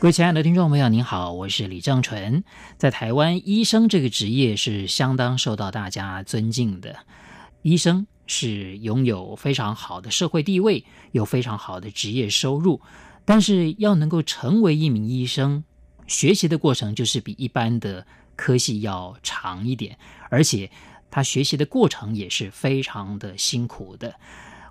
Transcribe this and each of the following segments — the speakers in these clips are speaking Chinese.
各位亲爱的听众朋友，您好，我是李正纯。在台湾，医生这个职业是相当受到大家尊敬的。医生是拥有非常好的社会地位，有非常好的职业收入。但是，要能够成为一名医生，学习的过程就是比一般的科系要长一点，而且他学习的过程也是非常的辛苦的。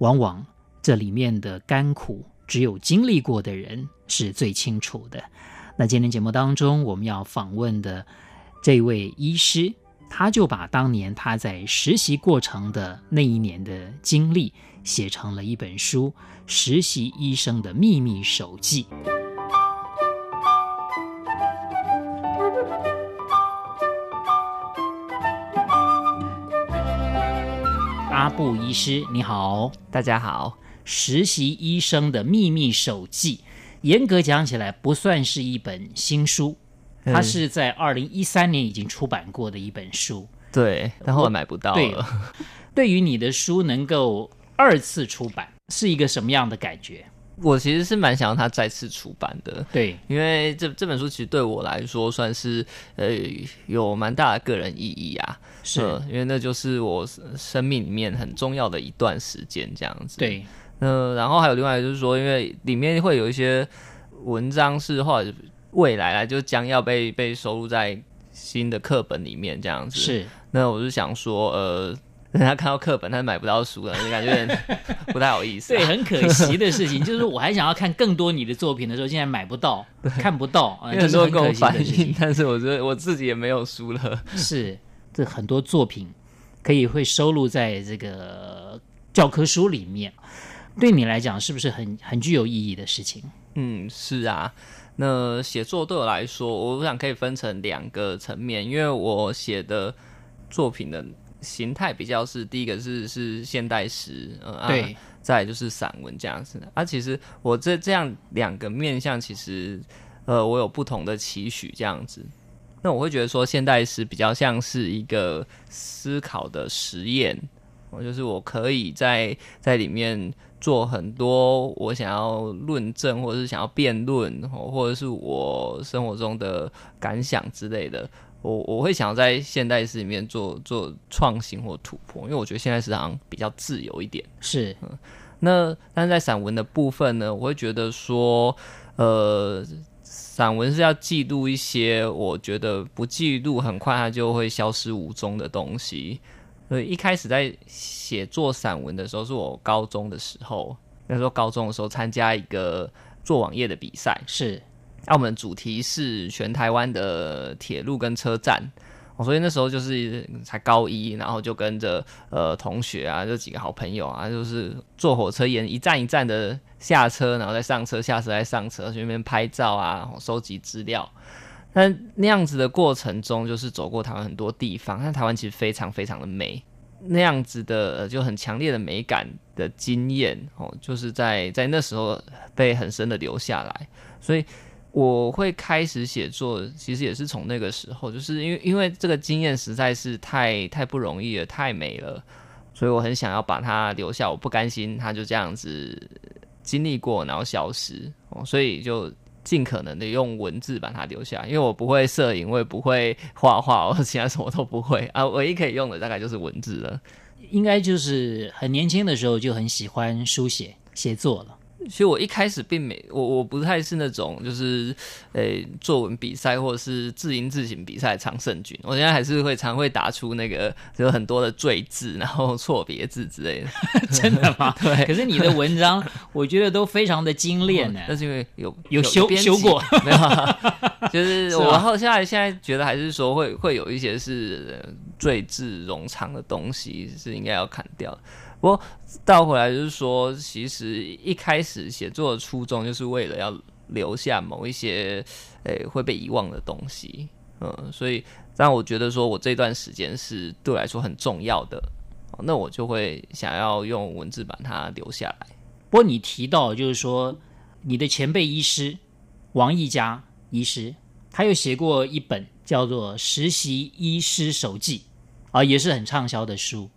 往往这里面的甘苦，只有经历过的人是最清楚的。那今天节目当中，我们要访问的这位医师，他就把当年他在实习过程的那一年的经历，写成了一本书《实习医生的秘密手记》。阿布医师，你好，大家好。实习医生的秘密手记，严格讲起来不算是一本新书，它是在二零一三年已经出版过的一本书。对，但后来买不到了。对，对于你的书能够二次出版，是一个什么样的感觉？我其实是蛮想让它再次出版的。对，因为这这本书其实对我来说算是呃有蛮大的个人意义啊。是，因为那就是我生命里面很重要的一段时间，这样子。对。嗯，然后还有另外就是说，因为里面会有一些文章是或者未来啊就将要被被收录在新的课本里面这样子。是，那我就想说，呃，人家看到课本，但是买不到书了，就感觉不太好意思啊。对，很可惜的事情，就是我还想要看更多你的作品的时候，现在买不到，看不到，啊，很多人跟我反映，但是我觉得我自己也没有书了。是，这很多作品可以会收录在这个教科书里面。对你来讲，是不是很很具有意义的事情？嗯，是啊。那写作对我来说，我想可以分成两个层面，因为我写的作品的形态比较是第一个是是现代诗，呃，对，啊、再就是散文这样子。啊，其实我这这样两个面向，其实呃，我有不同的期许这样子。那我会觉得说，现代诗比较像是一个思考的实验，我就是我可以在在里面。做很多我想要论证，或者是想要辩论，或者是我生活中的感想之类的，我我会想要在现代诗里面做做创新或突破，因为我觉得现代诗好像比较自由一点。是，嗯，那但是在散文的部分呢，我会觉得说，呃，散文是要记录一些我觉得不记录很快它就会消失无踪的东西。所以一开始在写作散文的时候，是我高中的时候。那时候高中的时候参加一个做网页的比赛，是。那我们主题是全台湾的铁路跟车站。我所以那时候就是才高一，然后就跟着呃同学啊，就几个好朋友啊，就是坐火车沿一站一站的下车，然后再上车，下车再上车，去那边拍照啊，收集资料。但那样子的过程中，就是走过台湾很多地方，但台湾其实非常非常的美，那样子的就很强烈的美感的经验哦，就是在在那时候被很深的留下来，所以我会开始写作，其实也是从那个时候，就是因为因为这个经验实在是太太不容易了，太美了，所以我很想要把它留下，我不甘心它就这样子经历过然后消失哦，所以就。尽可能的用文字把它留下，因为我不会摄影，我也不会画画，我其他什么都不会啊。唯一可以用的大概就是文字了。应该就是很年轻的时候就很喜欢书写写作了。其实我一开始并没我我不太是那种就是诶、欸、作文比赛或者是字音字形比赛常胜军，我现在还是会常会打出那个有很多的赘字，然后错别字之类的。真的吗？对。可是你的文章我觉得都非常的精炼呢，那是因为有有修有修过，没有、啊？就是我后现在现在觉得还是说会会有一些是赘字冗长的东西是应该要砍掉的。不过倒回来就是说，其实一开始写作的初衷就是为了要留下某一些诶会被遗忘的东西。嗯，所以让我觉得说我这段时间是对我来说很重要的，那我就会想要用文字把它留下来。不过你提到就是说你的前辈医师王义家医师，他又写过一本叫做《实习医师手记》，啊，也是很畅销的书。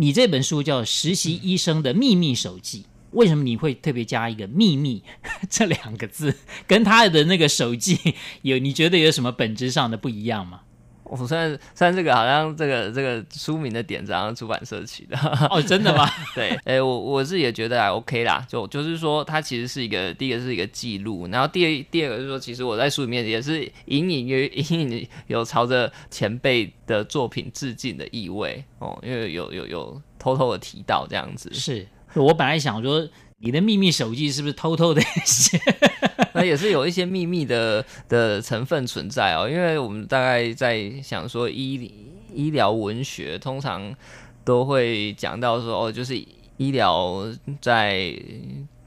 你这本书叫《实习医生的秘密手记》，为什么你会特别加一个“秘密” 这两个字？跟他的那个手记有你觉得有什么本质上的不一样吗？我虽然虽然这个好像这个这个书名的点子好像出版社起的哦，真的吗？对，哎、欸，我我自己也觉得还 OK 啦，就就是说它其实是一个第一个是一个记录，然后第二第二个就是说，其实我在书里面也是隐隐约 隐隐有朝着前辈的作品致敬的意味哦，因为有有有偷偷的提到这样子。是我本来想说。你的秘密手记是不是偷偷的写？那也是有一些秘密的的成分存在哦，因为我们大概在想说医医疗文学通常都会讲到说哦，就是医疗在。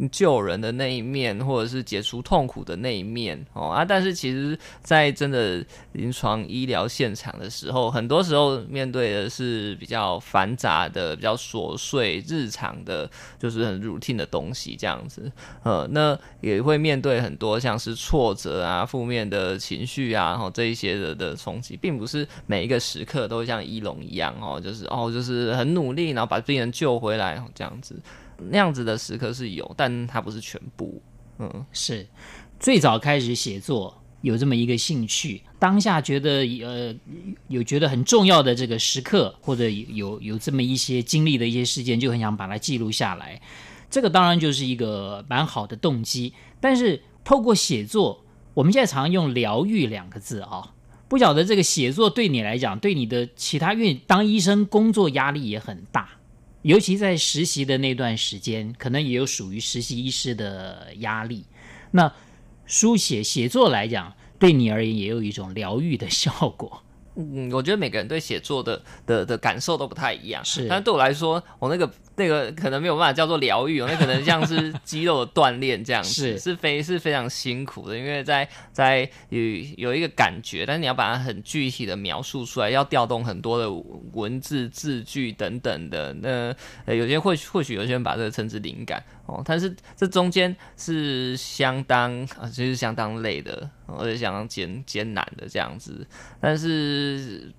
救人的那一面，或者是解除痛苦的那一面哦啊！但是其实，在真的临床医疗现场的时候，很多时候面对的是比较繁杂的、比较琐碎、日常的，就是很 routine 的东西这样子。呃，那也会面对很多像是挫折啊、负面的情绪啊，然后这一些的的冲击，并不是每一个时刻都像一龙一样哦，就是哦，就是很努力，然后把病人救回来这样子。那样子的时刻是有，但它不是全部。嗯，是最早开始写作有这么一个兴趣，当下觉得呃有觉得很重要的这个时刻，或者有有这么一些经历的一些事件，就很想把它记录下来。这个当然就是一个蛮好的动机。但是透过写作，我们现在常用疗愈两个字啊，不晓得这个写作对你来讲，对你的其他，因为当医生工作压力也很大。尤其在实习的那段时间，可能也有属于实习医师的压力。那书写写作来讲，对你而言也有一种疗愈的效果。嗯，我觉得每个人对写作的的的感受都不太一样。是，但对我来说，我那个。那个可能没有办法叫做疗愈，哦那可能像是肌肉的锻炼这样子，是是非是非常辛苦的，因为在在有有一个感觉，但是你要把它很具体的描述出来，要调动很多的文字字句等等的。那呃，有些或许或许有些人把这个称之灵感哦，但是这中间是相当啊，其实相当累的，而且相当艰艰难的这样子。但是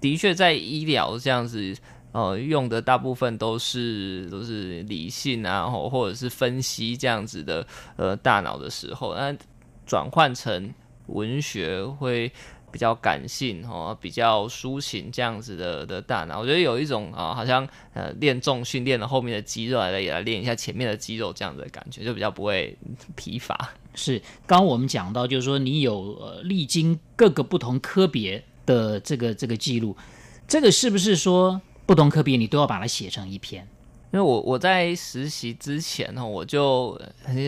的确在医疗这样子。呃，用的大部分都是都是理性啊，或或者是分析这样子的呃大脑的时候，那转换成文学会比较感性哦，比较抒情这样子的的大脑，我觉得有一种啊、好像呃练重训练了后面的肌肉来也来练一下前面的肌肉这样子的感觉，就比较不会疲乏。是，刚刚我们讲到，就是说你有呃历经各个不同科别的这个这个记录，这个是不是说？不同科别，你都要把它写成一篇。因为我我在实习之前呢，我就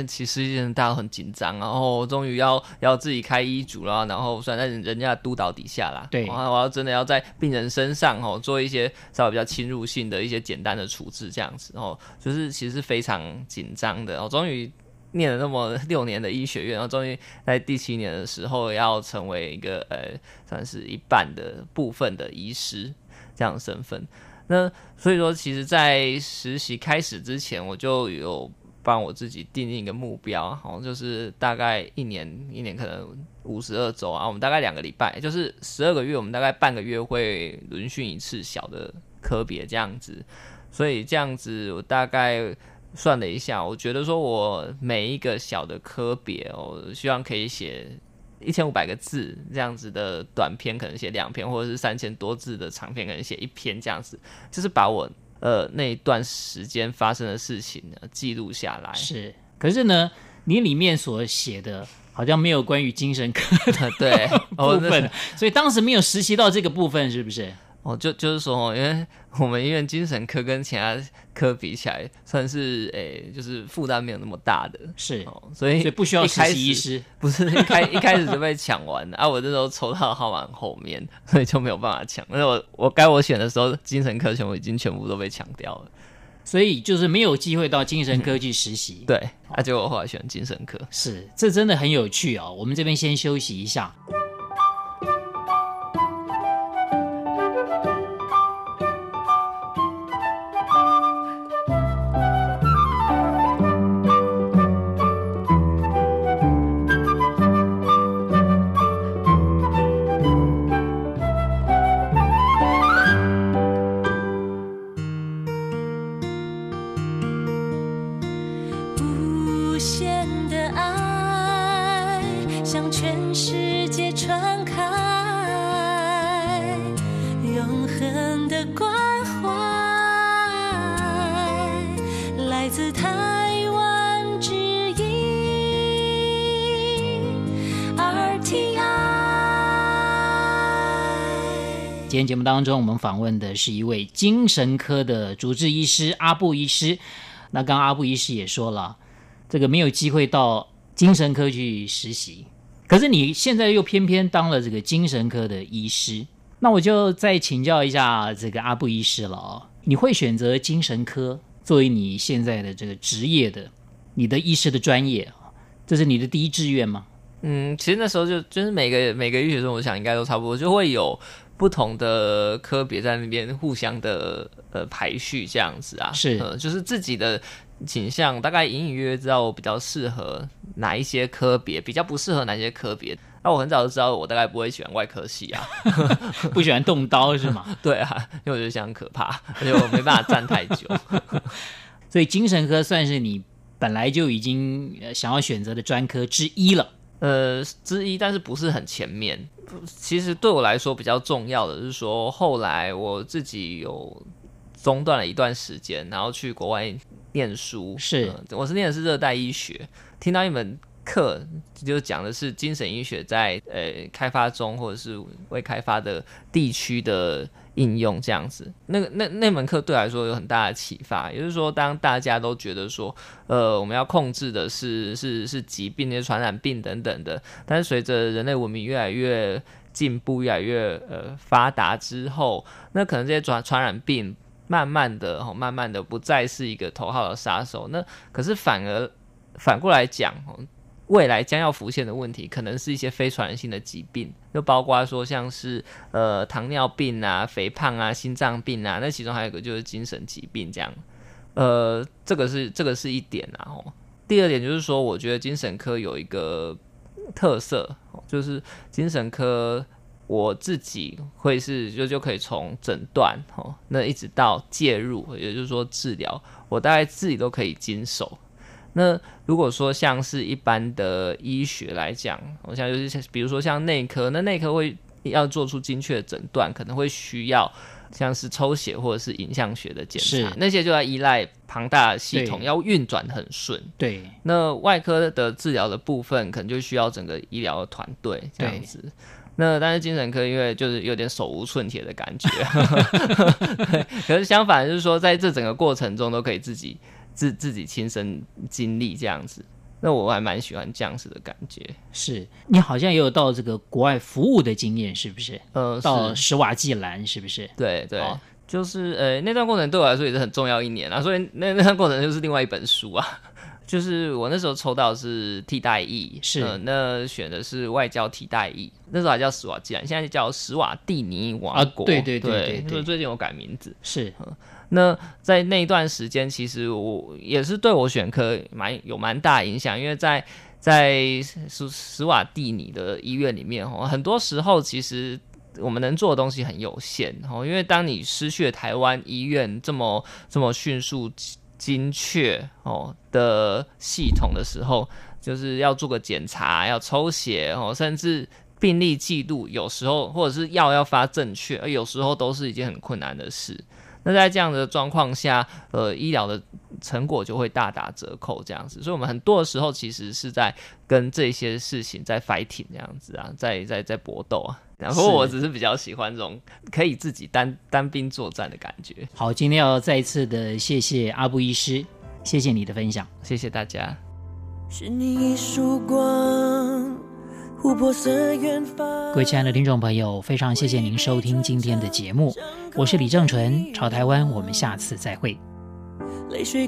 其实大家都很紧张，然后终于要要自己开医嘱了，然后算在人家的督导底下啦。对，然后我要真的要在病人身上哦做一些稍微比较侵入性的一些简单的处置，这样子哦，就是其实是非常紧张的。我终于念了那么六年的医学院，然后终于在第七年的时候要成为一个呃算是一半的部分的医师这样的身份。那所以说，其实，在实习开始之前，我就有帮我自己定一个目标，好，就是大概一年，一年可能五十二周啊，我们大概两个礼拜，就是十二个月，我们大概半个月会轮训一次小的科别这样子。所以这样子，我大概算了一下，我觉得说我每一个小的科别，我希望可以写。一千五百个字这样子的短篇，可能写两篇，或者是三千多字的长篇，可能写一篇这样子，就是把我呃那一段时间发生的事情呢记录下来。是，可是呢，你里面所写的好像没有关于精神科的 对 部分，哦、所以当时没有实习到这个部分，是不是？哦，就就是说，因为 我们医院精神科跟其他科比起来，算是诶、欸，就是负担没有那么大的，是，哦、所以所以不需要实习医师，不是一开一开始就被抢完了啊！我那时候抽到号码后面，所以就没有办法抢。但是我我该我选的时候，精神科全部已经全部都被抢掉了，所以就是没有机会到精神科去实习。对，啊、结果我后来选精神科，是，这真的很有趣哦。我们这边先休息一下。天节目当中，我们访问的是一位精神科的主治医师阿布医师。那刚刚阿布医师也说了，这个没有机会到精神科去实习，可是你现在又偏偏当了这个精神科的医师。那我就再请教一下这个阿布医师了哦，你会选择精神科作为你现在的这个职业的你的医师的专业，这是你的第一志愿吗？嗯，其实那时候就就是每个每个医学生，我想应该都差不多，就会有不同的科别在那边互相的呃排序这样子啊，是，呃，就是自己的倾向，大概隐隐约约知道我比较适合哪一些科别，比较不适合哪些科别。那我很早就知道，我大概不会喜欢外科系啊，不喜欢动刀是吗？对啊，因为我觉得这样很可怕，而且我没办法站太久。所以精神科算是你本来就已经想要选择的专科之一了。呃，之一，但是不是很前面。其实对我来说比较重要的是说，后来我自己有中断了一段时间，然后去国外念书。是，呃，我是念的是热带医学，听到一门。课就讲的是精神医学在呃开发中或者是未开发的地区的应用这样子。那个那那门课对来说有很大的启发，也就是说，当大家都觉得说，呃，我们要控制的是是是疾病、那些传染病等等的，但是随着人类文明越来越进步、越来越呃发达之后，那可能这些传传染病慢慢的、慢慢的不再是一个头号的杀手。那可是反而反过来讲，未来将要浮现的问题，可能是一些非传染性的疾病，就包括说像是呃糖尿病啊、肥胖啊、心脏病啊，那其中还有一个就是精神疾病这样。呃，这个是这个是一点啊。哦，第二点就是说，我觉得精神科有一个特色，就是精神科我自己会是就就可以从诊断哦，那一直到介入，也就是说治疗，我大概自己都可以经手。那如果说像是一般的医学来讲，我想就是比如说像内科，那内科会要做出精确的诊断，可能会需要像是抽血或者是影像学的检查，那些就要依赖庞大的系统要运转很顺。对，那外科的治疗的部分，可能就需要整个医疗的团队这样子。那但是精神科因为就是有点手无寸铁的感觉，可是相反就是说，在这整个过程中都可以自己。自自己亲身经历这样子，那我还蛮喜欢这样子的感觉。是你好像也有到这个国外服务的经验，是不是？呃，到史瓦济兰是不是？对对，哦、就是呃那段过程对我来说也是很重要一年啊，所以那那段过程就是另外一本书啊。就是我那时候抽到的是替代役，是、呃、那选的是外交替代役，那时候还叫史瓦济兰，现在叫史瓦蒂尼王国。啊、对对对对，对，对，对，最近有改名字。是。呃那在那一段时间，其实我也是对我选科蛮有蛮大影响，因为在在史史瓦蒂尼的医院里面，哦，很多时候其实我们能做的东西很有限，哦，因为当你失去了台湾医院这么这么迅速精确哦的系统的时候，就是要做个检查，要抽血哦，甚至病历记录，有时候或者是药要发正确，而有时候都是一件很困难的事。那在这样的状况下，呃，医疗的成果就会大打折扣，这样子。所以，我们很多的时候其实是在跟这些事情在 fighting 这样子啊，在在在搏斗啊。然后，我只是比较喜欢这种可以自己单单兵作战的感觉。好，今天要再一次的谢谢阿布医师，谢谢你的分享，谢谢大家。是你一束光。各位亲爱的听众朋友，非常谢谢您收听今天的节目，我是李正淳，朝台湾，我们下次再会。泪水